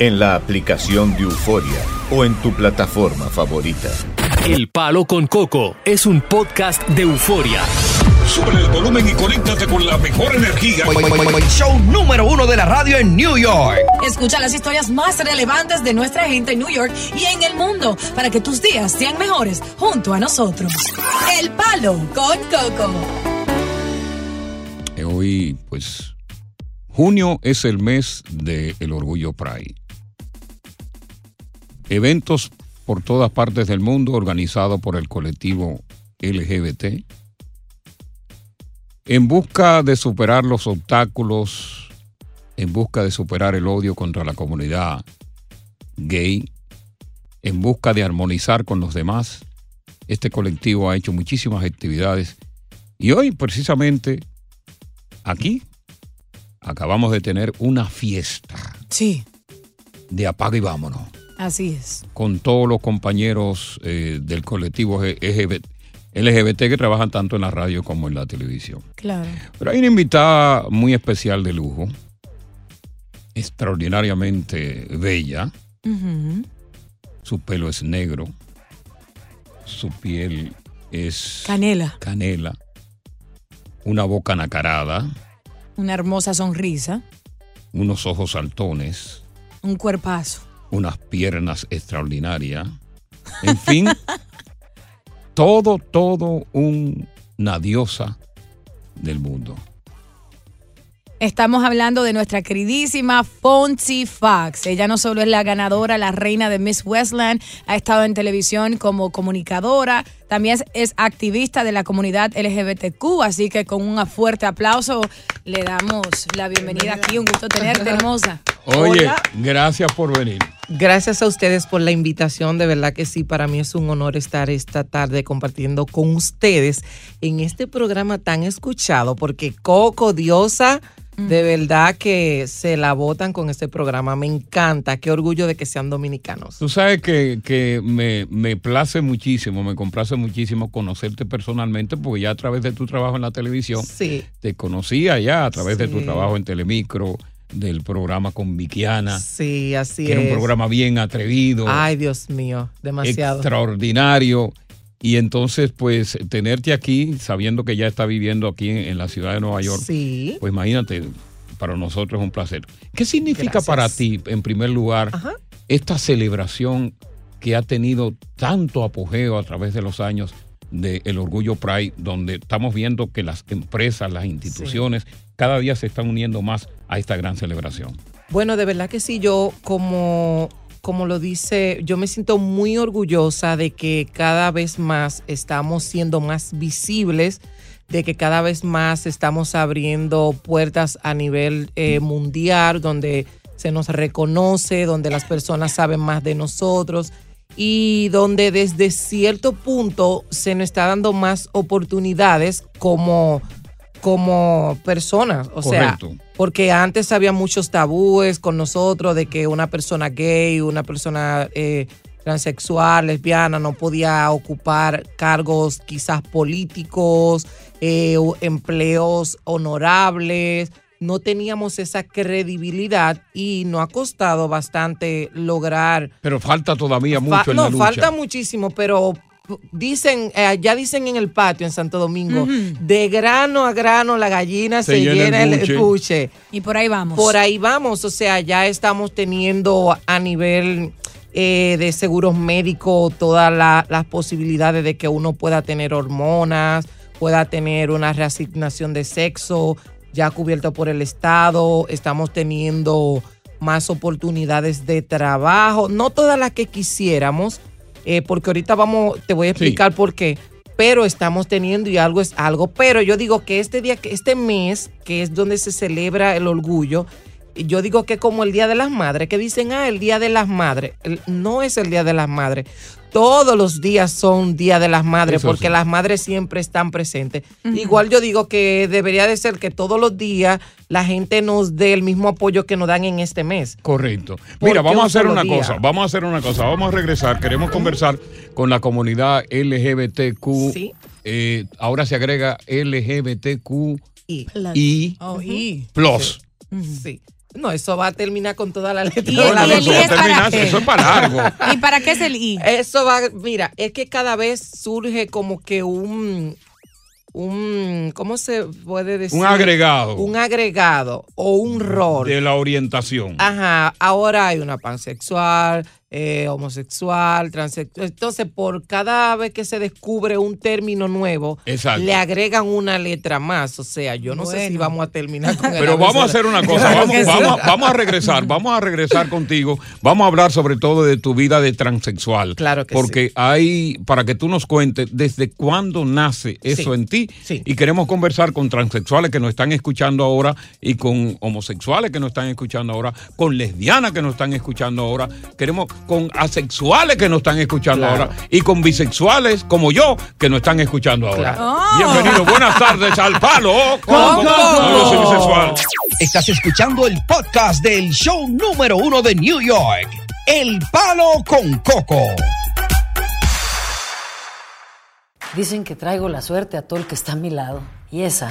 en la aplicación de Euforia o en tu plataforma favorita. El Palo con Coco es un podcast de euforia. Sube el volumen y conéctate con la mejor energía. Show número uno de la radio en New York. Escucha las historias más relevantes de nuestra gente en New York y en el mundo para que tus días sean mejores junto a nosotros. El Palo con Coco. Hoy, pues, junio es el mes del Orgullo Pride. Eventos por todas partes del mundo organizados por el colectivo LGBT en busca de superar los obstáculos, en busca de superar el odio contra la comunidad gay, en busca de armonizar con los demás. Este colectivo ha hecho muchísimas actividades y hoy precisamente aquí acabamos de tener una fiesta Sí, de apaga y vámonos así es. con todos los compañeros eh, del colectivo LGBT, LGBT que trabajan tanto en la radio como en la televisión. Claro. Pero hay una invitada muy especial de lujo, extraordinariamente bella. Su pelo es negro, su piel es Canela, canela, una boca nacarada, una hermosa sonrisa, unos ojos saltones, un cuerpazo. Unas piernas extraordinarias. En fin, todo, todo una diosa del mundo. Estamos hablando de nuestra queridísima Fonzie Fox. Ella no solo es la ganadora, la reina de Miss Westland, ha estado en televisión como comunicadora, también es, es activista de la comunidad LGBTQ, así que con un fuerte aplauso le damos la bienvenida aquí. Un gusto tenerte, hermosa. Oye, Hola. gracias por venir. Gracias a ustedes por la invitación. De verdad que sí, para mí es un honor estar esta tarde compartiendo con ustedes en este programa tan escuchado, porque Coco, Diosa, de verdad que se la botan con este programa. Me encanta. Qué orgullo de que sean dominicanos. Tú sabes que, que me, me place muchísimo, me complace muchísimo conocerte personalmente, porque ya a través de tu trabajo en la televisión, Sí. te conocía ya a través de tu trabajo en Telemicro, del programa con Vikiana, Sí, así que es. era un programa bien atrevido, Ay, Dios mío, demasiado. extraordinario. Y entonces, pues, tenerte aquí, sabiendo que ya está viviendo aquí en, en la ciudad de Nueva York, Sí. pues imagínate, para nosotros es un placer. ¿Qué significa Gracias. para ti, en primer lugar, Ajá. esta celebración que ha tenido tanto apogeo a través de los años del Orgullo Pride, donde estamos viendo que las empresas, las instituciones, cada día se están uniendo más a esta gran celebración? Bueno, de verdad que sí, yo como, como lo dice, yo me siento muy orgullosa de que cada vez más estamos siendo más visibles, de que cada vez más estamos abriendo puertas a nivel eh, mundial, donde se nos reconoce, donde las personas saben más de nosotros y donde desde cierto punto se nos está dando más oportunidades como, como personas. O sea, porque antes había muchos tabúes con nosotros de que una persona gay, una persona eh, transexual, lesbiana, no podía ocupar cargos quizás políticos, eh, empleos honorables. No teníamos esa credibilidad y nos ha costado bastante lograr Pero falta todavía mucho Fa- en no, la lucha. falta muchísimo, pero dicen, eh, ya dicen en el patio en Santo Domingo, de grano a grano la gallina se, llena, el buche. Y por ahí vamos. Por ahí vamos, o sea, ya estamos teniendo a nivel eh, de seguros médicos, todas la- las posibilidades de que uno pueda tener hormonas, pueda tener una reasignación de sexo ya cubierto por el Estado. Estamos teniendo más oportunidades de trabajo, no todas las que quisiéramos, eh, porque ahorita vamos, te voy a explicar por qué. Pero estamos teniendo y algo es algo. Pero yo digo que este día, que este mes, que es donde se celebra el orgullo, yo digo que como el Día de las Madres, que dicen, ah, el Día de las Madres. No es el Día de las Madres. Todos los días son Día de las Madres, Eso porque sí. las madres siempre están presentes. Igual yo digo que debería de ser que todos los días la gente nos dé el mismo apoyo que nos dan en este mes. Correcto. ¿Por Mira, vamos a hacer una día? cosa, vamos a hacer una cosa, vamos a regresar, queremos conversar con la comunidad LGBTQ. Sí. Eh, ahora se agrega LGBTQ Y. y Oh, y. plus. Sí. No, eso va a terminar con toda la letra. ¿Y el- eso es para qué? eso es para largo. ¿Y para qué es el I? Eso va, mira, es que cada vez surge como que un, un, ¿cómo se puede decir? Un agregado Un agregado o un rol. de la orientación. Ajá, ahora hay una pansexual, eh, homosexual, transexual. Entonces, por cada vez que se descubre un término nuevo, Exacto. le agregan una letra más. O sea, yo no sé si vamos a terminar con el Pero vamos a hacer una cosa, vamos, vamos, vamos a regresar, vamos a regresar contigo, vamos a hablar sobre todo de tu vida de transexual. Claro que Porque hay, para que tú nos cuentes desde cuándo nace eso Sí, en ti. sí. Y queremos conversar con transexuales que nos están escuchando ahora y con homosexuales que nos están escuchando ahora, con lesbianas que nos están escuchando ahora, queremos con asexuales que nos están escuchando Claro. ahora y con bisexuales como yo que nos están escuchando ahora. Claro. Oh. Bienvenidos, buenas tardes al palo. Con bisexual. Estás escuchando el podcast del show número uno de New York, El Palo con Coco. Dicen que traigo la suerte a todo el que está a mi lado. Y esa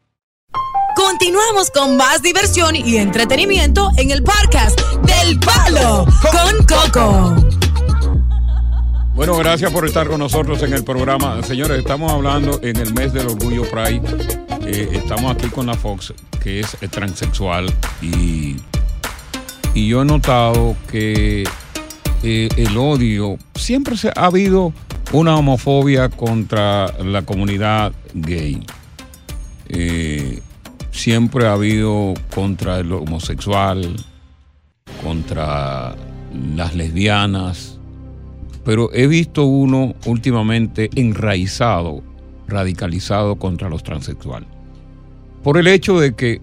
Continuamos con más diversión y entretenimiento en el podcast del Palo con Coco. Bueno, gracias por estar con nosotros en el programa. Señores, estamos hablando en el mes del orgullo Pride. Eh, estamos aquí con la Fox, que es eh, transexual. Y, yo he notado que eh, el odio, siempre se, ha habido una homofobia contra la comunidad gay. Siempre ha habido contra el homosexual, contra las lesbianas pero he visto uno últimamente enraizado, radicalizado contra los transexuales. Por el hecho de que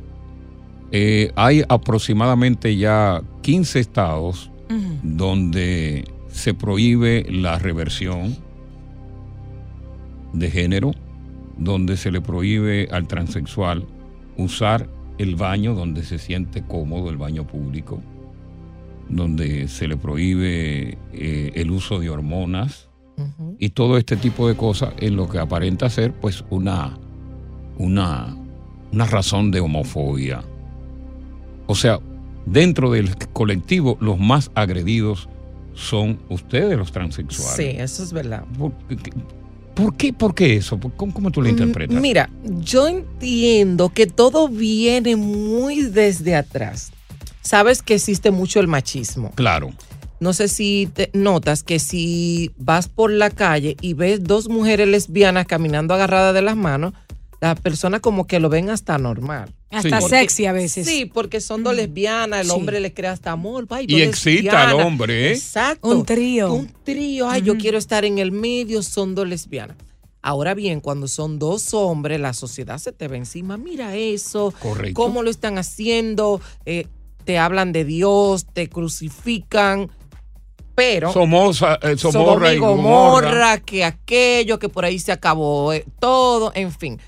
eh, hay aproximadamente ya 15 estados donde se prohíbe la reversión de género, donde se le prohíbe al transexual usar el baño donde se siente cómodo, el baño público donde se le prohíbe eh, el uso de hormonas y todo este tipo de cosas en lo que aparenta ser pues una, una, una razón de homofobia. O sea, dentro del colectivo los más agredidos son ustedes los transexuales. Sí, eso es verdad. ¿Por qué, por qué, eso? ¿Cómo, cómo tú lo interpretas? Mm, Mira, yo entiendo que todo viene muy desde atrás. Sabes que existe mucho el machismo. Claro. No sé si te notas que si vas por la calle y ves dos mujeres lesbianas caminando agarradas de las manos, las personas como que lo ven hasta normal. Hasta Porque- sexy a veces. Sí, porque son dos lesbianas, el Sí. hombre le crea hasta amor. ay, Y excita al hombre, ¿eh? Exacto. Un trío. Un trío. Ay, yo quiero estar en el medio, son dos lesbianas. Ahora bien, cuando son dos hombres, la sociedad se te ve encima. Mira eso. Correcto. ¿Cómo lo están haciendo? Eh, te hablan de Dios, te crucifican. Pero. Somoza, eh, Somorra y. Gomorra, que aquello, que por ahí se acabó eh, todo, en fin.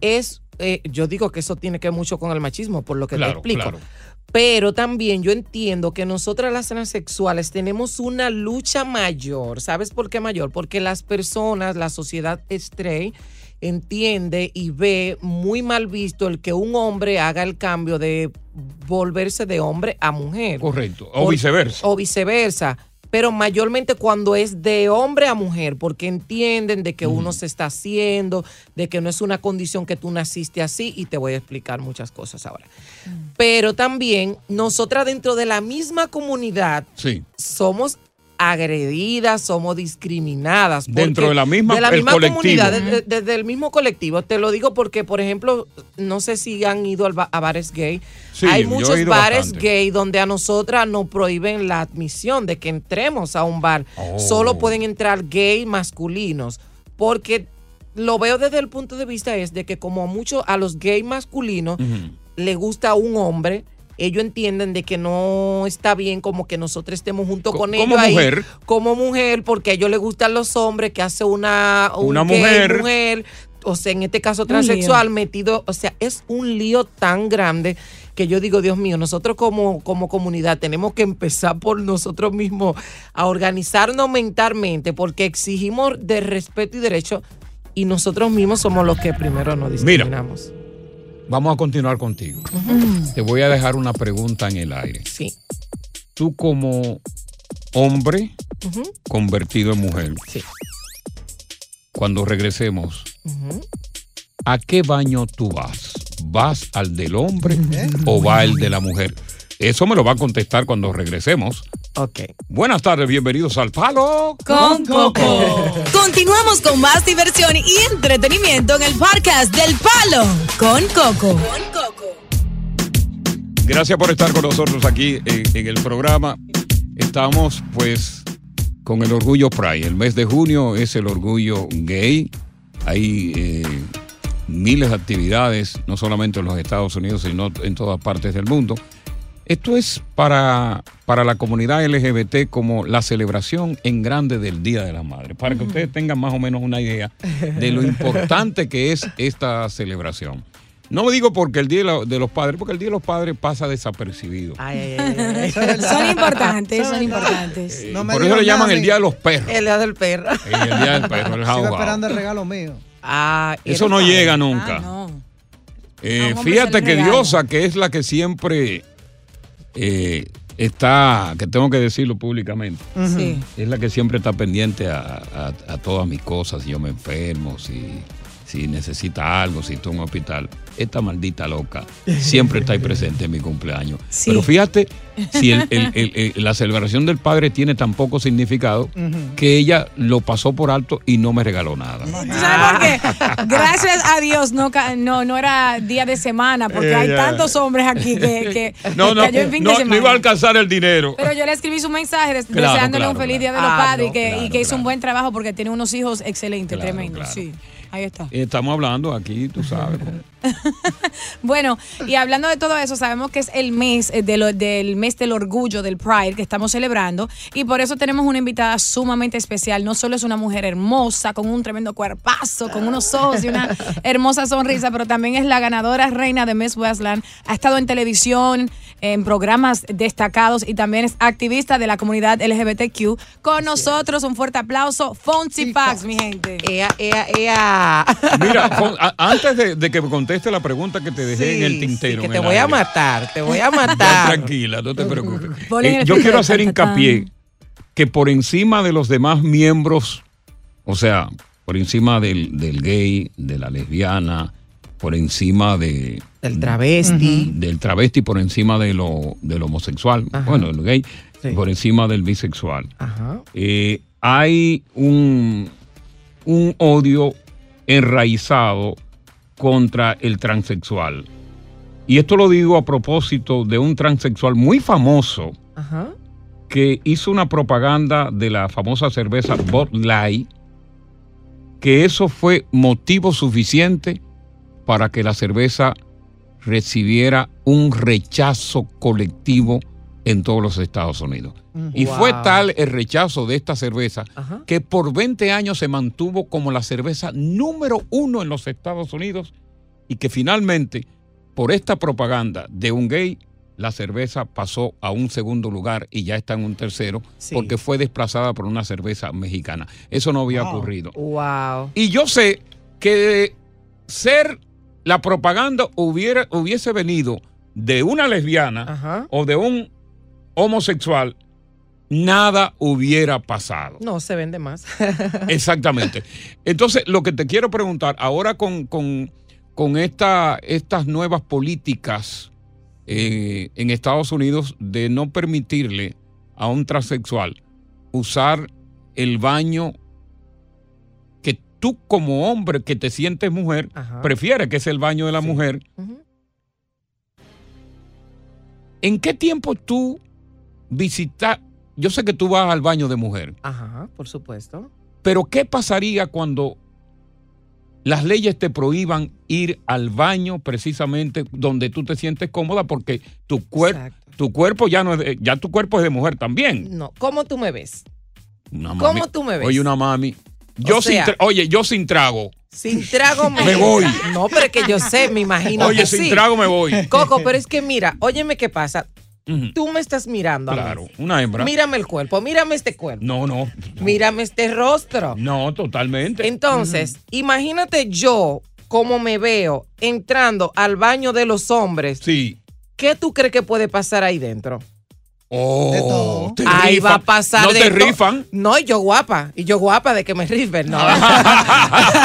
Es eh, yo digo que eso tiene que ver mucho con el machismo, por lo que Claro, te explico. claro. Pero también yo entiendo que nosotras las transexuales tenemos una lucha mayor. ¿Sabes por qué mayor? Porque las personas, la sociedad straight, entiende y ve muy mal visto el que un hombre haga el cambio de volverse de hombre a mujer. Correcto. O viceversa. O viceversa. Pero mayormente cuando es de hombre a mujer, porque entienden de que uno se está haciendo, de que no es una condición que tú naciste así, y te voy a explicar muchas cosas ahora. Pero también nosotras dentro de la misma comunidad Sí. somos agredidas, somos discriminadas. Dentro de la misma- de la el misma colectivo. comunidad, desde, desde el mismo colectivo. Te lo digo porque, por ejemplo, no sé si han ido a bares gay. Sí, Hay muchos bares bastante. gay donde a nosotras nos prohíben la admisión de que entremos a un bar. Oh. Solo pueden entrar gay masculinos. Porque lo veo desde el punto de vista es de que como mucho a los gay masculinos le gusta un hombre, ellos entienden de que no está bien como que nosotros estemos junto Co- con como ellos ahí, mujer. como mujer, porque a ellos les gustan los hombres, que hace una, un Una gay, mujer. mujer, o sea, en este caso transexual, metido, o sea, es un lío tan grande que yo digo, Dios mío, nosotros como, como comunidad tenemos que empezar por nosotros mismos a organizarnos mentalmente, porque exigimos de respeto y derecho, y nosotros mismos somos los que primero nos Mira. Vamos a continuar contigo. Te voy a dejar una pregunta en el aire. Sí. Tú como hombre convertido en mujer, Sí. cuando regresemos. ¿a qué baño tú vas? ¿Vas al del hombre o va al de la mujer? Eso me lo va a contestar cuando regresemos. Ok. Buenas tardes, bienvenidos al Palo Con Coco. Continuamos con más diversión y entretenimiento en el podcast del Palo con Coco. Gracias por estar con nosotros aquí en, en el programa. Estamos pues con el Orgullo Pride. El mes de junio es el Orgullo Gay. Hay eh, miles de actividades, no solamente en los Estados Unidos, sino en todas partes del mundo. Esto es para, para la comunidad LGBT como la celebración en grande del Día de la Madre, para que ustedes tengan más o menos una idea de lo importante que es esta celebración. No digo porque el Día de, los Padres, porque el Día de los Padres pasa desapercibido. Ay, ay, ay, ay. Son importantes, son importantes. Eh, No me por eso le llaman el. Día de los Perros. El día del perro. Eh, el Día del Perro, el Sigo esperando el regalo mío. Ah, Eso no padre. llega nunca. Ah, no. Eh, A un hombre se fíjate que. Diosa, que es la que siempre eh, está, que tengo que decirlo públicamente, Sí. es la que siempre está pendiente a, a- a todas mis cosas, si yo me enfermo, si, si necesita algo, si estoy en un hospital. Esta maldita loca siempre está ahí presente en mi cumpleaños. Sí. Pero fíjate, si el- el- el- el- la celebración del padre tiene tan poco significado que ella lo pasó por alto y no me regaló nada. ¿Tú sabes por qué? Gracias a Dios no, no, no era día de semana, porque hay Eh, ya. tantos hombres aquí que, que No, no, cayó en fin no, de no semana. iba a alcanzar el dinero. Pero yo le escribí su mensaje des- Claro, deseándole claro, un feliz claro. día de los Ah, padres y que, y claro, que hizo un buen trabajo porque tiene unos hijos excelentes, Claro, tremendos. claro. Sí, ahí está. Estamos hablando aquí, tú sabes. Bueno, y hablando de todo eso, sabemos que es el mes eh, de lo- del mes del orgullo del Pride que estamos celebrando y por eso tenemos una invitada sumamente especial. No solo es una mujer hermosa con un tremendo cuerpazo, con unos ojos y una hermosa sonrisa, pero también es la ganadora reina de Miss Westland. Ha estado en televisión, en programas destacados y también es activista de la comunidad LGBTQ. Con nosotros un fuerte aplauso, Fonsi Pax, mi gente. Ea, ea, ea. Mira, a- antes de, de que me conteste la pregunta que te dejé en el tintero. sí, que te voy a matar, te voy a matar. Tranquila, no te preocupes. Eh, yo quiero hacer hincapié que por encima de los demás miembros, o sea, por encima del, del gay, de la lesbiana, por encima de, El travesti. del travesti, por encima de lo, del homosexual, Ajá. bueno, el gay, Sí. por encima del bisexual. Ajá. Eh, hay un, un odio enraizado contra el transexual. Y esto lo digo a propósito de un transexual muy famoso Ajá. que hizo una propaganda de la famosa cerveza Bud Light, que eso fue motivo suficiente para que la cerveza recibiera un rechazo colectivo en todos los Estados Unidos. Y Wow. fue tal el rechazo de esta cerveza Ajá. que por 20 años se mantuvo como la cerveza número uno en los Estados Unidos y que finalmente, por esta propaganda de un gay, la cerveza pasó a un segundo lugar y ya está en un tercero Sí. porque fue desplazada por una cerveza mexicana. Eso no había ocurrido. Wow. Y yo sé que de ser la propaganda hubiera, hubiese venido de una lesbiana Ajá. o de un homosexual, nada hubiera pasado. No, se vende más. Exactamente. Entonces, lo que te quiero preguntar, ahora con, con, con esta, estas nuevas políticas eh, en Estados Unidos de no permitirle a un transexual usar el baño que tú como hombre que te sientes mujer, Ajá. prefieres que es el baño de la mujer. ¿En qué tiempo tú visitas? Yo sé que tú vas al baño de mujer. Ajá, por supuesto. Pero ¿qué pasaría cuando las leyes te prohíban ir al baño precisamente donde tú te sientes cómoda porque tu cuerpo tu cuerpo ya no es de- ya tu cuerpo es de mujer también. No, ¿cómo tú me ves? Una ¿Cómo mami- tú me ves? Oye, una mami. Yo O sea- sin tra- oye, yo sin trago. Sin trago me, Me voy. No, pero es que yo sé, me imagino. Oye, que sin sí. trago me voy. Coco, pero es que mira, óyeme qué pasa. Tú me estás mirando. a mí. Claro, una hembra. Mírame el cuerpo, mírame este cuerpo, No, no. mírame este rostro. No, totalmente. Entonces, imagínate yo cómo me veo entrando al baño de los hombres. Sí. ¿Qué tú crees que puede pasar ahí dentro? Oh, te Ahí rifan. va a pasar No de te rifan. No, y yo guapa. Y yo guapa de que me rifen. No,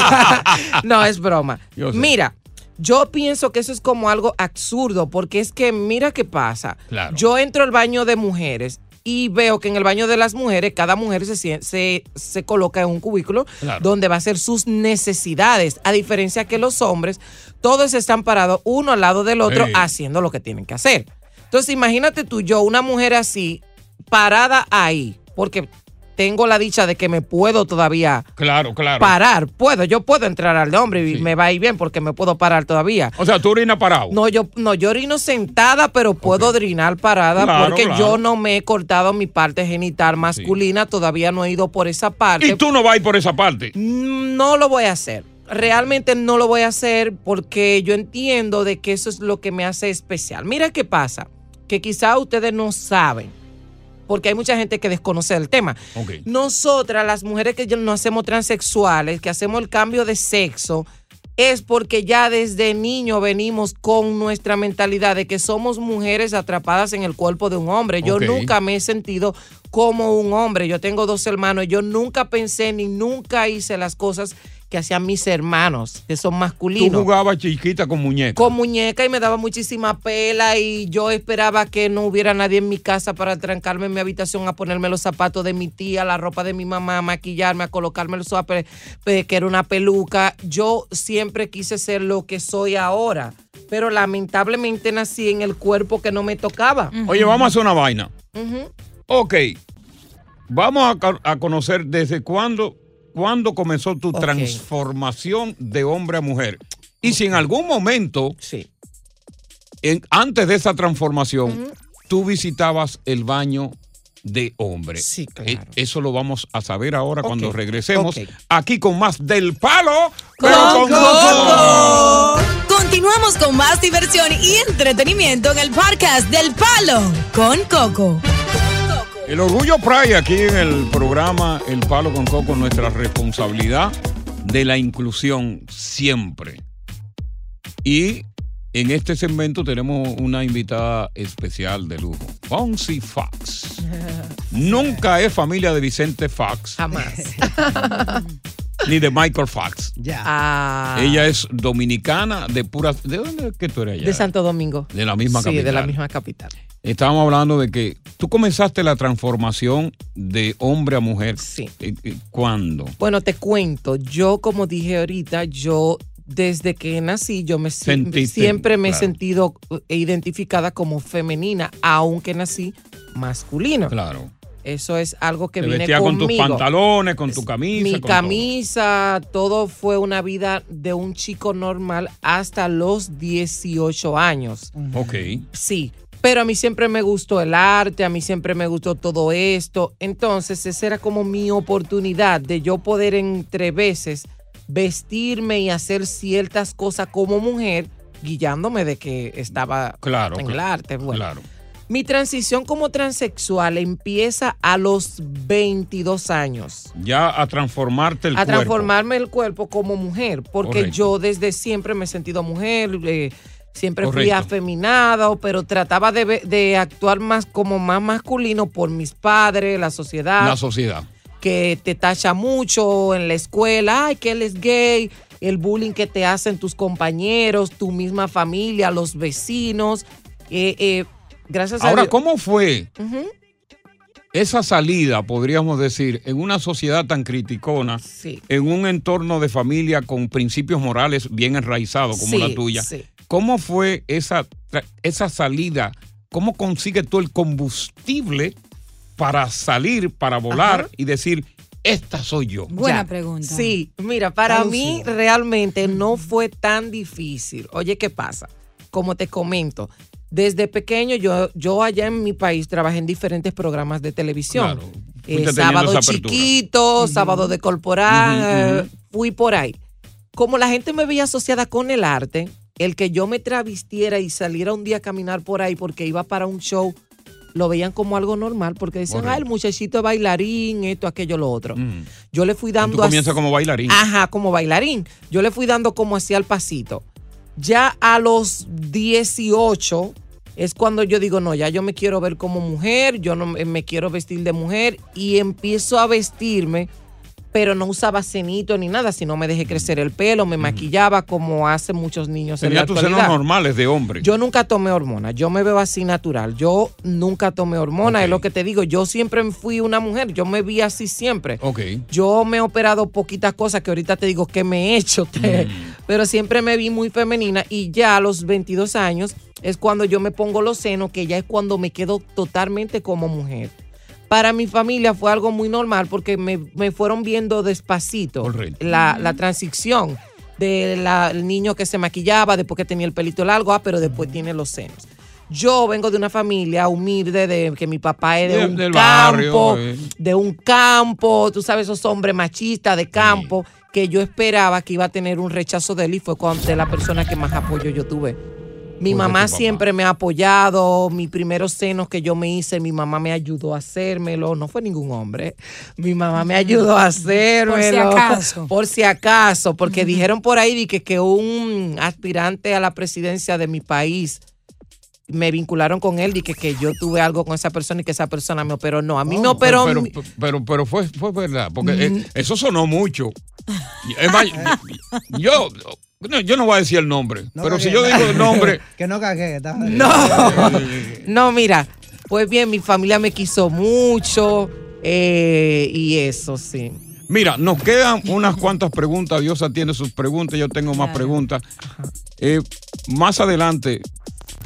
no es broma. Yo sé. Mira, yo pienso que eso es como algo absurdo, porque es que mira qué pasa. Claro. Yo entro al baño de mujeres y veo que en el baño de las mujeres, cada mujer se, se, se coloca en un cubículo Claro. donde va a hacer sus necesidades. A diferencia que los hombres, todos están parados uno al lado del otro haciendo lo que tienen que hacer. Entonces, imagínate tú, yo, una mujer así, parada ahí, porque tengo la dicha de que me puedo todavía Claro, claro. parar. Puedo, yo puedo entrar al de hombre y me va a ir bien porque me puedo parar todavía. O sea, tú orinas parado. No, yo no, yo orino sentada, pero puedo orinar parada Claro, porque claro. yo no me he cortado mi parte genital masculina, todavía no he ido por esa parte. Y tú no vas por esa parte. No lo voy a hacer. Realmente no lo voy a hacer porque yo entiendo de que eso es lo que me hace especial. Mira qué pasa, que quizá ustedes no saben, porque hay mucha gente que desconoce el tema. Nosotras, las mujeres que no hacemos transexuales, que hacemos el cambio de sexo, es porque ya desde niño venimos con nuestra mentalidad de que somos mujeres atrapadas en el cuerpo de un hombre. Yo nunca me he sentido como un hombre. Yo tengo dos hermanos yo nunca pensé ni nunca hice las cosas que hacían mis hermanos, que son Tú masculinos jugabas chiquita con muñeca. con muñeca y me daba muchísima pela y yo esperaba que no hubiera nadie en mi casa para trancarme en mi habitación a ponerme los zapatos de mi tía, la ropa de mi mamá, a maquillarme, a colocarme el suéter, pe- que era una peluca. Yo siempre quise ser lo que soy ahora, pero lamentablemente nací en el cuerpo que no me tocaba. Oye, vamos a hacer una vaina. Ok. Vamos a conocer desde cuándo, cuándo comenzó tu transformación de hombre a mujer. Y si en algún momento, en- antes de esa transformación, tú visitabas el baño de hombre. Sí, claro. eso lo vamos a saber ahora cuando regresemos aquí con más del palo. Con pero con Coco. Continuamos con más diversión y entretenimiento en el podcast del Palo con Coco. El Orgullo Pride aquí en el programa El Palo con Coco, nuestra responsabilidad de la inclusión siempre. Y en este segmento tenemos una invitada especial de lujo, Fonzie Fox. Nunca es familia de Vicente Fox. Jamás. Ni de Michael Fox. Ah, Ella es dominicana de pura... ¿De dónde es que tú eres ella? de Santo Domingo. De la misma sí, capital. de la misma capital. Estábamos hablando de que tú comenzaste la transformación de hombre a mujer. Sí. ¿Cuándo? Bueno, te cuento, yo como dije ahorita, yo desde que nací, yo me Sentiste, siempre me he sentido eh, identificada como femenina, aunque nací masculino. Claro. Eso es algo que Te viene vestía con conmigo. tus pantalones, con tu camisa. Mi con camisa, todo. fue una vida de un chico normal hasta los 18 años. Ok. Sí, pero a mí siempre me gustó el arte, a mí siempre me gustó todo esto. Entonces, esa era como mi oportunidad de yo poder entre veces vestirme y hacer ciertas cosas como mujer, guiándome de que estaba Claro, en el arte. Bueno, claro. Mi transición como transexual empieza a los 22 años. Ya a transformarte el a cuerpo. transformarme el cuerpo como mujer, porque Correcto. yo desde siempre me he sentido mujer, eh, siempre fui afeminada, pero trataba de, de actuar más como más masculino por mis padres, la sociedad, La sociedad. que te tacha mucho en la escuela, ay, que él es gay, el bullying que te hacen tus compañeros, tu misma familia, los vecinos. eh, eh, gracias a Ahora, Dios. ¿cómo fue esa salida, podríamos decir, en una sociedad tan criticona, Sí. en un entorno de familia con principios morales bien enraizados como Sí, la tuya? sí. ¿Cómo fue esa, esa salida? ¿Cómo consigues tú el combustible para salir, para volar Ajá. y decir, esta soy yo? Buena Ya. pregunta. Sí, mira, para mí realmente no fue tan difícil. Oye, ¿qué pasa? Como te comento, desde pequeño yo, yo allá en mi país trabajé en diferentes programas de televisión. Claro. Eh, sábado chiquito, sábado de corporal, fui por ahí. Como la gente me veía asociada con el arte, el que yo me travestiera y saliera un día a caminar por ahí porque iba para un show, lo veían como algo normal porque decían, Correcto. ah, el muchachito bailarín, esto, aquello, lo otro. Yo le fui dando Tú comienzas así- como bailarín. Ajá, como bailarín. Yo le fui dando como hacía el pasito. Ya a los 18 es cuando yo digo, no, ya yo me quiero ver como mujer, yo no me quiero vestir de mujer y empiezo a vestirme, pero no usaba cenito ni nada, sino me dejé crecer el pelo, me maquillaba como hacen muchos niños en la Tenía tus senos normales de hombre. Yo nunca tomé hormonas, yo me veo así natural. Yo nunca tomé hormonas, es lo que te digo. Yo siempre fui una mujer, yo me vi así siempre. Ok. Yo me he operado poquitas cosas que ahorita te digo que me he hecho, te- Mm. pero siempre me vi muy femenina y ya a los 22 años es cuando yo me pongo los senos, que ya es cuando me quedo totalmente como mujer. Para mi familia fue algo muy normal porque me, me fueron viendo despacito la, la transición del niño que se maquillaba, después que tenía el pelito largo, ah, pero después tiene los senos. Yo vengo de una familia humilde, de que mi papá es de, De- un campo, barrio, eh. de un campo, tú sabes, esos hombres machistas de campo, que yo esperaba que iba a tener un rechazo de él y fue con de la persona que más apoyo yo tuve. Mi mamá siempre me ha apoyado, mis primeros senos que yo me hice, mi mamá me ayudó a hacérmelo, no fue ningún hombre, mi mamá me ayudó a hacérmelo. acaso. Por si acaso, porque dijeron por ahí que, que un aspirante a la presidencia de mi país me vincularon con él y que, que yo tuve algo con esa persona y que esa persona me operó. No, a mí me Oh, operó. Pero, pero, pero, pero fue, fue verdad, porque eh, Mm. eso sonó mucho. Es más, yo, no, yo no voy a decir el nombre, pero si yo digo el nombre, que no cagué. No, no, mira, pues bien, mi familia me quiso mucho eh, y eso sí. Mira, nos quedan unas cuantas preguntas. Diosa tiene sus preguntas, yo tengo más preguntas. Eh, más adelante,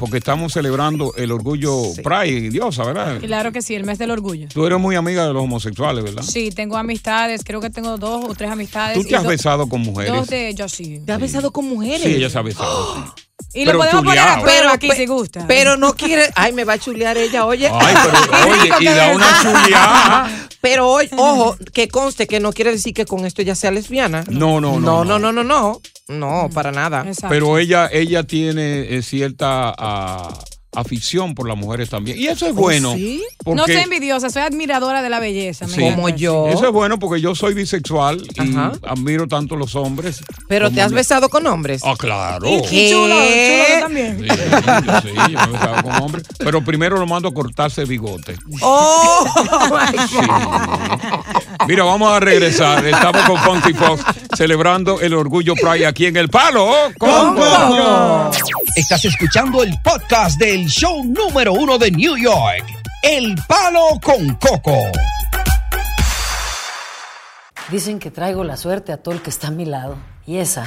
porque estamos celebrando el orgullo Pride, Diosa, ¿verdad? Claro que sí, el mes del orgullo. Tú eres muy amiga de los homosexuales, ¿verdad? Sí, tengo amistades, creo que tengo dos o tres amistades. ¿Tú y te has do- besado con mujeres? Dos de ellos sí. ¿Te has besado con mujeres? Sí, ella se ha besado. sí. Y Pero lo podemos poner a chuleado. prueba aquí pe- si gusta. Pero no quiere. Ay, me va a chulear ella, oye. Ay, pero oye, y da una chuleada. Pero hoy, ojo, que conste que no quiere decir que con esto ella sea lesbiana. No, no, No, no. no, no, no, no. No, para nada. Pero ella, ella tiene eh, cierta ah, afición por las mujeres también. Y eso es bueno. sí? Porque, No soy envidiosa, soy admiradora de la belleza. Sí. encanta. Eso es bueno porque yo soy bisexual y Ajá. admiro tanto los hombres. Pero como te has mi- besado con hombres. Ah, claro. Y- chulo, chulo también. Sí, yo sí, yo me he besado con hombres. Pero primero lo mando a cortarse bigote. Oh, my God. Mira, vamos a regresar. Estamos con Fonty Fox celebrando el orgullo Pride aquí en El Palo con. Estás escuchando el podcast del show número uno de New York, El Palo con Coco. Dicen que traigo la suerte a todo el que está a mi lado. Y esa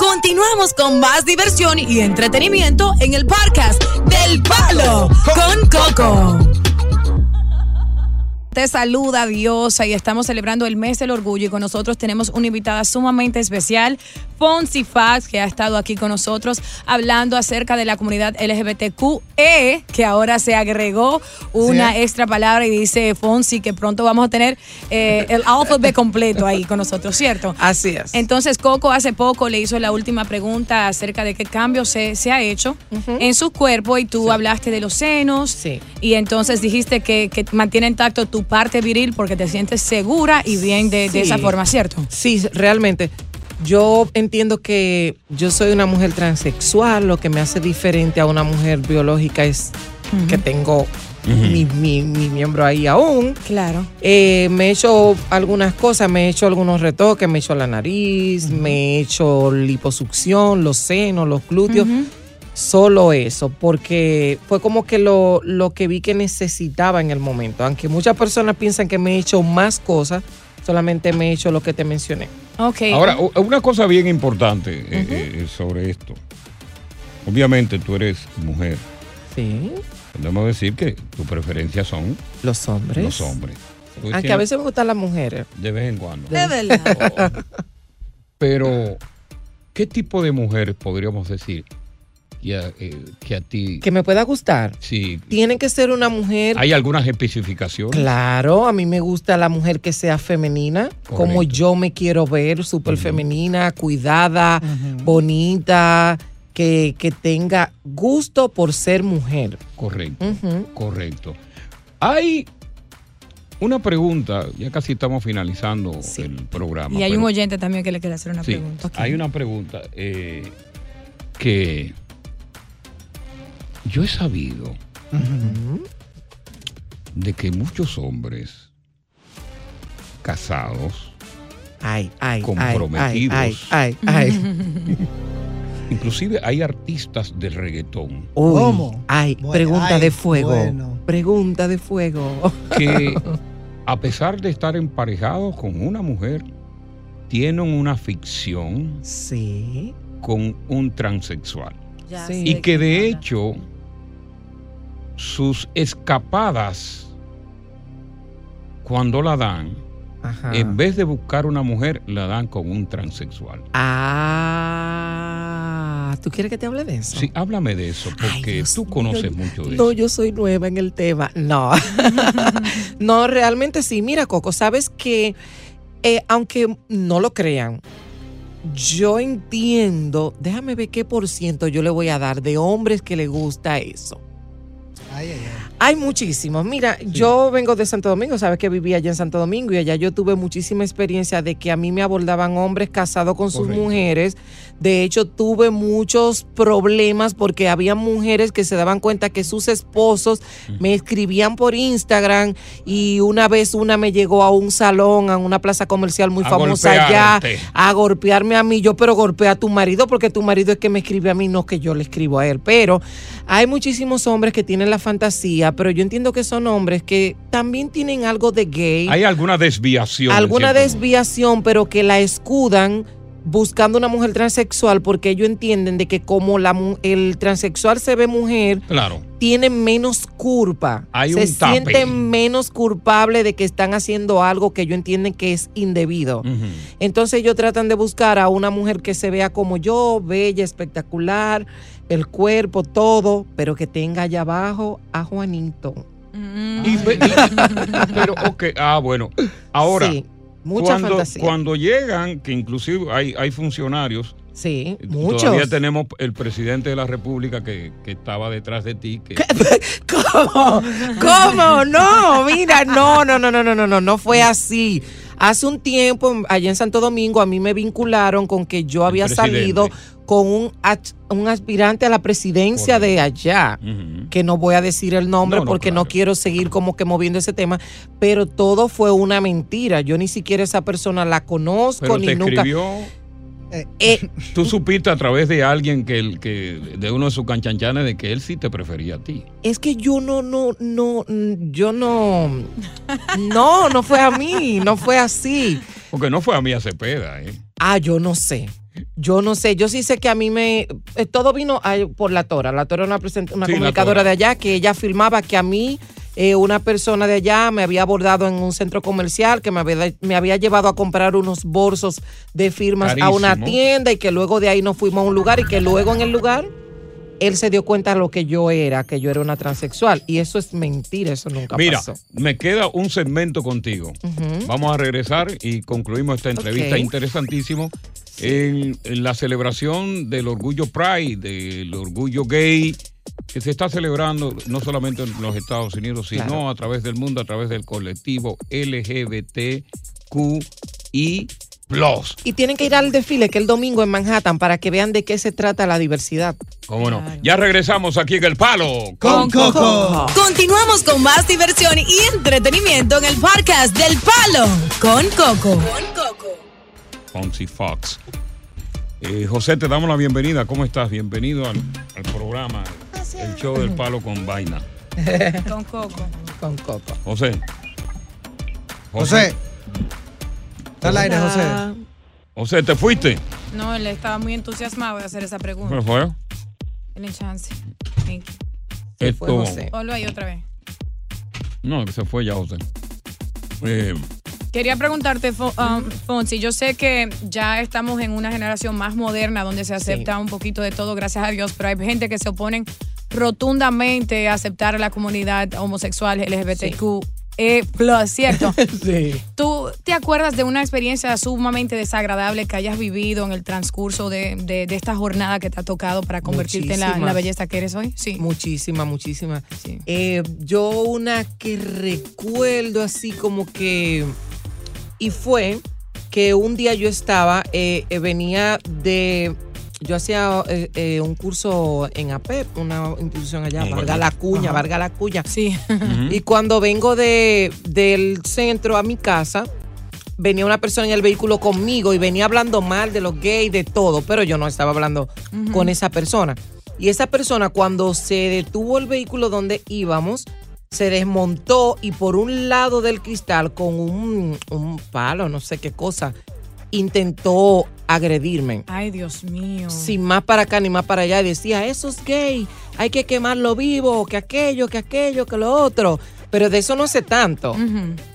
Continuamos con más diversión y entretenimiento en el podcast del Palo con Coco. Te saluda Diosa y estamos celebrando el mes del orgullo. Y con nosotros tenemos una invitada sumamente especial, Fonsi Fax, que ha estado aquí con nosotros hablando acerca de la comunidad LGBTQE, que ahora se agregó una extra palabra y dice Fonsi que pronto vamos a tener eh, el alfabeto completo ahí con nosotros, ¿cierto? Así es. Entonces Coco hace poco le hizo la última pregunta acerca de qué cambio se, se ha hecho en su cuerpo y tú hablaste de los senos y entonces dijiste que, que mantiene intacto tu parte viril porque te sientes segura y bien de, de esa forma, ¿cierto? Sí, realmente. Yo entiendo que yo soy una mujer transexual, lo que me hace diferente a una mujer biológica es que tengo mi, mi- mi miembro ahí aún. Claro. Eh, me he hecho algunas cosas, me he hecho algunos retoques, me he hecho la nariz, me he hecho liposucción, los senos, los glúteos. Solo eso, porque fue como que lo, lo que vi que necesitaba en el momento. Aunque muchas personas piensan que me he hecho más cosas, solamente me he hecho lo que te mencioné. Ok. Ahora, una cosa bien importante eh, eh, sobre esto. Obviamente tú eres mujer. Sí. Podemos decir que tus preferencias son los hombres. Los hombres. Aunque a veces me gustan las mujeres. De vez en cuando. De verdad. Pero, ¿qué tipo de mujer podríamos decir que a, eh, que a ti... Que me pueda gustar. Sí. Tiene que ser una mujer. ¿Hay algunas especificaciones? Claro, a mí me gusta la mujer que sea femenina, como yo me quiero ver, súper femenina, cuidada, bonita, que, que tenga gusto por ser mujer. Correcto, correcto. Hay una pregunta, ya casi estamos finalizando el programa. Y hay un oyente también que le quiere hacer una Sí, pregunta. hay una pregunta eh, que yo he sabido de que muchos hombres casados, ay, ay, comprometidos, ay, ay, ay, inclusive hay artistas del reggaetón Uy, Ay, Bueno, pregunta ay, de fuego. bueno. Pregunta de fuego. que a pesar de estar emparejados con una mujer, tienen una ficción sí. con un transexual. Ya Sí. Y que de hecho sus escapadas, cuando la dan, Ajá. en vez de buscar una mujer, la dan con un transexual. Ah, ¿tú quieres que te hable de eso? Sí, háblame de eso, porque tú conoces mucho de No, eso. yo soy nueva en el tema. No. no, realmente sí. Mira, Coco, sabes que, eh, aunque no lo crean, yo entiendo, déjame ver qué por ciento yo le voy a dar de hombres que le gusta eso. Hay muchísimos. Mira, yo vengo de Santo Domingo, sabes que vivía allá en Santo Domingo y allá yo tuve muchísima experiencia de que a mí me abordaban hombres casados con sus mujeres. De hecho, tuve muchos problemas porque había mujeres que se daban cuenta que sus esposos me escribían por Instagram y una vez una me llegó a un salón, a una plaza comercial muy A famosa allá, a golpearme a mí. Yo, pero golpea a tu marido porque tu marido es que me escribe a mí, no que yo le escribo a él. Pero hay muchísimos hombres que tienen la fantasía, pero yo entiendo que son hombres que también tienen algo de gay Hay alguna desviación. alguna desviación, pero que la escudan buscando una mujer transexual porque ellos entienden de que como la, mu- el transexual se ve mujer, Claro. tiene menos culpa. Hay se un tape. siente menos culpable de que están haciendo algo que ellos entienden que es indebido. Entonces ellos tratan de buscar a una mujer que se vea como yo, bella, espectacular, el cuerpo, todo, pero que tenga allá abajo a Juanito. Y y- pero, ok, ah, bueno. Ahora, Sí, mucha cuando, fantasía. cuando llegan, que inclusive hay, hay funcionarios. Sí, Todavía muchos. tenemos el presidente de la República que, que estaba detrás de ti. Que, ¿Cómo? ¿Cómo? No, mira, no, no, no, no, no, no, no, no fue así. Hace un tiempo, allá en Santo Domingo, a mí me vincularon con que yo había salido con un, un aspirante a la presidencia de allá, que no voy a decir el nombre No, no, porque no quiero seguir como que moviendo ese tema, pero todo fue una mentira. Yo ni siquiera esa persona la conozco pero ni te nunca. escribió. Eh, Tú supiste a través de alguien que, el- que de uno de sus canchanchanes de que él sí te prefería a ti. Es que yo no, no, no, yo no, no, no fue a mí, no fue así. Porque no fue a mí a Cepeda, ¿eh? Ah, yo no sé. Yo no sé, yo sí sé que a mí me. eh, todo vino a- por la Tora. La Tora era una, present- una Sí, comunicadora Tora. de allá que ella filmaba que a mí. Eh, una persona de allá me había abordado en un centro comercial que me había, me había llevado a comprar unos bolsos de firmas a una tienda y que luego de ahí nos fuimos a un lugar y que luego en el lugar él se dio cuenta de lo que yo era, que yo era una transexual. Y eso es mentira, eso nunca Mira, pasó. me queda un segmento contigo. Vamos a regresar y concluimos esta entrevista Ok. interesantísimo en, en la celebración del orgullo Pride, del orgullo gay, que se está celebrando no solamente en los Estados Unidos, sino Claro. a través del mundo, a través del colectivo LGBTQI. Y tienen que ir al desfile que el domingo en Manhattan para que vean de qué se trata la diversidad. ¿Cómo no? Ya regresamos aquí en El Palo Continuamos con más diversión y entretenimiento en el podcast del Palo con Coco. Fonzie Fox. Eh, José, te damos la bienvenida. ¿Cómo estás? Bienvenido al, al programa, el show del palo con vaina. Con Coco. Con Coco. José. José. Está al aire, José. José, ¿te fuiste? No, él estaba muy entusiasmado de hacer esa pregunta. ¿Qué fue? Denle chance. Thank you. Esto, Ponlo ahí otra vez. no, que se fue ya, José. Eh, Quería preguntarte, um, Fonsi, yo sé que ya estamos en una generación más moderna donde se acepta un poquito de todo, gracias a Dios, pero hay gente que se oponen rotundamente aceptar a la comunidad homosexual LGBTQ. E plus, ¿cierto? sí. ¿Tú te acuerdas de una experiencia sumamente desagradable que hayas vivido en el transcurso de, de- de esta jornada que te ha tocado para convertirte en la, en la Muchísimas. belleza que eres hoy? Sí. Muchísima, muchísima. Eh, yo una que recuerdo así como que... Y fue que un día yo estaba, eh, eh, venía de... Yo hacía eh, eh, un curso en APEP, una institución allá, En Varga la Cuña, Ajá. Varga la Cuña. Sí. Y cuando vengo de, del centro a mi casa, venía una persona en el vehículo conmigo y venía hablando mal de los gays, de todo, pero yo no estaba hablando con esa persona. Y esa persona cuando se detuvo el vehículo donde íbamos, se desmontó y por un lado del cristal con un, un palo, no sé qué cosa, intentó agredirme. Ay, Dios mío. Sin más para acá ni más para allá. Y decía, eso es gay, hay que quemarlo vivo, que aquello, que aquello, que lo otro. Pero de eso no hace tanto.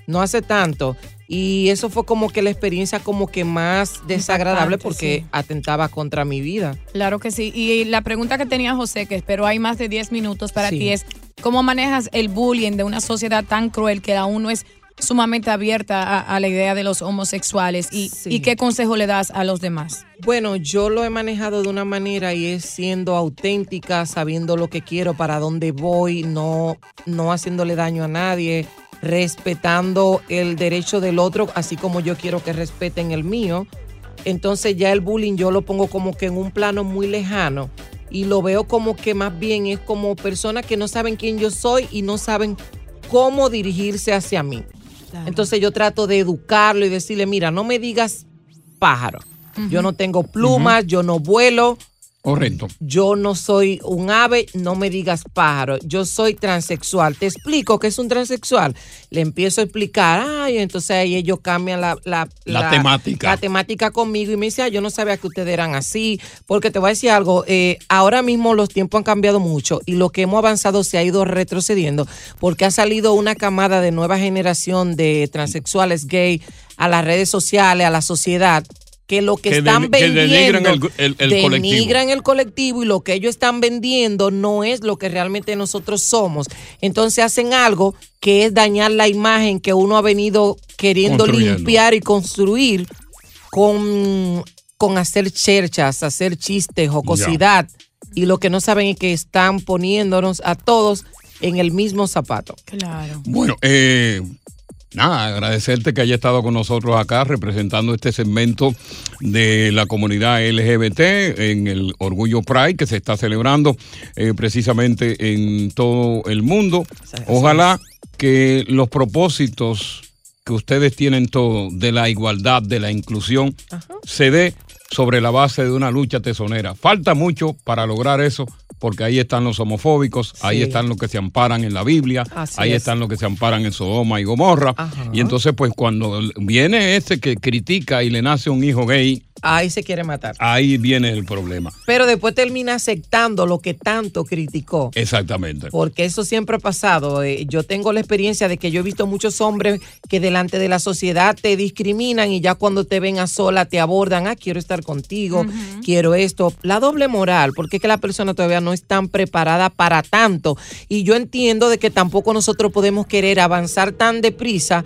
No hace tanto. Y eso fue como que la experiencia como que más desagradable porque sí. atentaba contra mi vida. Claro que sí. Y la pregunta que tenía José, que espero hay más de 10 minutos para Sí. ti, es ¿cómo manejas el bullying de una sociedad tan cruel que aún no es sumamente abierta a, a la idea de los homosexuales? ¿Y, ¿Y qué consejo le das a los demás? Bueno, yo lo he manejado de una manera y es siendo auténtica, sabiendo lo que quiero, para dónde voy, no, no haciéndole daño a nadie, respetando el derecho del otro, así como yo quiero que respeten el mío. Entonces ya el bullying yo lo pongo como que en un plano muy lejano y lo veo como que más bien es como personas que no saben quién yo soy y no saben cómo dirigirse hacia mí. Entonces yo trato de educarlo y decirle, mira, no me digas pájaro. Yo no tengo plumas, yo no vuelo, correcto. yo no soy un ave, no me digas pájaro. Yo soy transexual. Te explico que es un transexual. Le empiezo a explicar, ay, entonces ahí ellos cambian la, la, La temática. La temática conmigo y me dice, "Ah, yo no sabía que ustedes eran así. Porque te voy a decir algo, eh, ahora mismo los tiempos han cambiado mucho y lo que hemos avanzado se ha ido retrocediendo porque ha salido una camada de nueva generación de transexuales gay a las redes sociales, a la sociedad que lo que, Que están de- que vendiendo denigran el- el- el colectivo. denigran el colectivo y lo que ellos están vendiendo no es lo que realmente nosotros somos. Entonces hacen algo que es dañar la imagen que uno ha venido queriendo limpiar y construir con, con hacer cherchas, hacer chistes, jocosidad. Y lo que no saben es que están poniéndonos a todos en el mismo zapato. Claro. Bueno, eh, nada, agradecerte que haya estado con nosotros acá representando este segmento de la comunidad LGBT en el Orgullo Pride que se está celebrando eh, precisamente en todo el mundo. Ojalá que los propósitos que ustedes tienen todo de la igualdad, de la inclusión, se dé sobre la base de una lucha tesonera. Falta mucho para lograr eso, porque ahí están los homofóbicos, ahí están los que se amparan en la Biblia, Así ahí es. están los que se amparan en Sodoma y Gomorra. Y entonces, pues cuando viene ese que critica y le nace un hijo gay, ahí se quiere matar. Ahí viene el problema. Pero después termina aceptando lo que tanto criticó. Exactamente. Porque eso siempre ha pasado. Eh, Yo tengo la experiencia de que yo he visto muchos hombres que delante de la sociedad te discriminan y ya cuando te ven a sola te abordan, ah, quiero estar contigo, quiero esto. La doble moral, porque es que la persona todavía no es tan preparada para tanto. Y yo entiendo de que tampoco nosotros podemos querer avanzar tan deprisa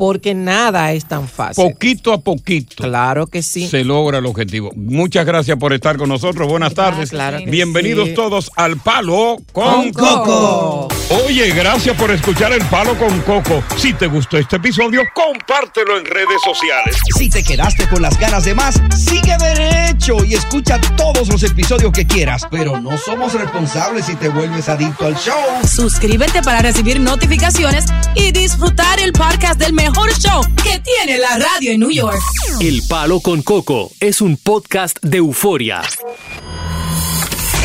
porque nada es tan fácil. Poquito a poquito. Claro que sí. Se logra el objetivo. Muchas gracias por estar con nosotros. Buenas tardes. claro Bienvenidos sí. todos al Palo con, Con Coco. Oye, gracias por escuchar el Palo con Coco. Si te gustó este episodio, compártelo en redes sociales. Si te quedaste con las ganas de más, sigue derecho y escucha todos los episodios que quieras. Pero no somos responsables si te vuelves adicto al show. Suscríbete para recibir notificaciones y disfrutar el podcast del mejor show que tiene la radio en New York. El Palo con Coco es un podcast de euforia.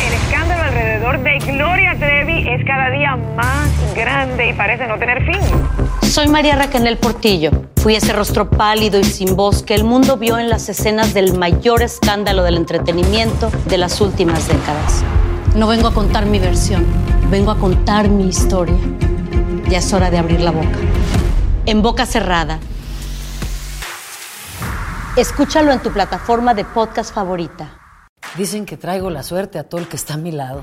El escándalo alrededor de Gloria Trevi es cada día más grande y parece no tener fin. Soy María Raquel Portillo. Fui ese rostro pálido y sin voz que el mundo vio en las escenas del mayor escándalo del entretenimiento de las últimas décadas. No vengo a contar mi versión, vengo a contar mi historia. Ya es hora de abrir la boca. En boca cerrada. Escúchalo en tu plataforma de podcast favorita. Dicen que traigo la suerte a todo el que está a mi lado.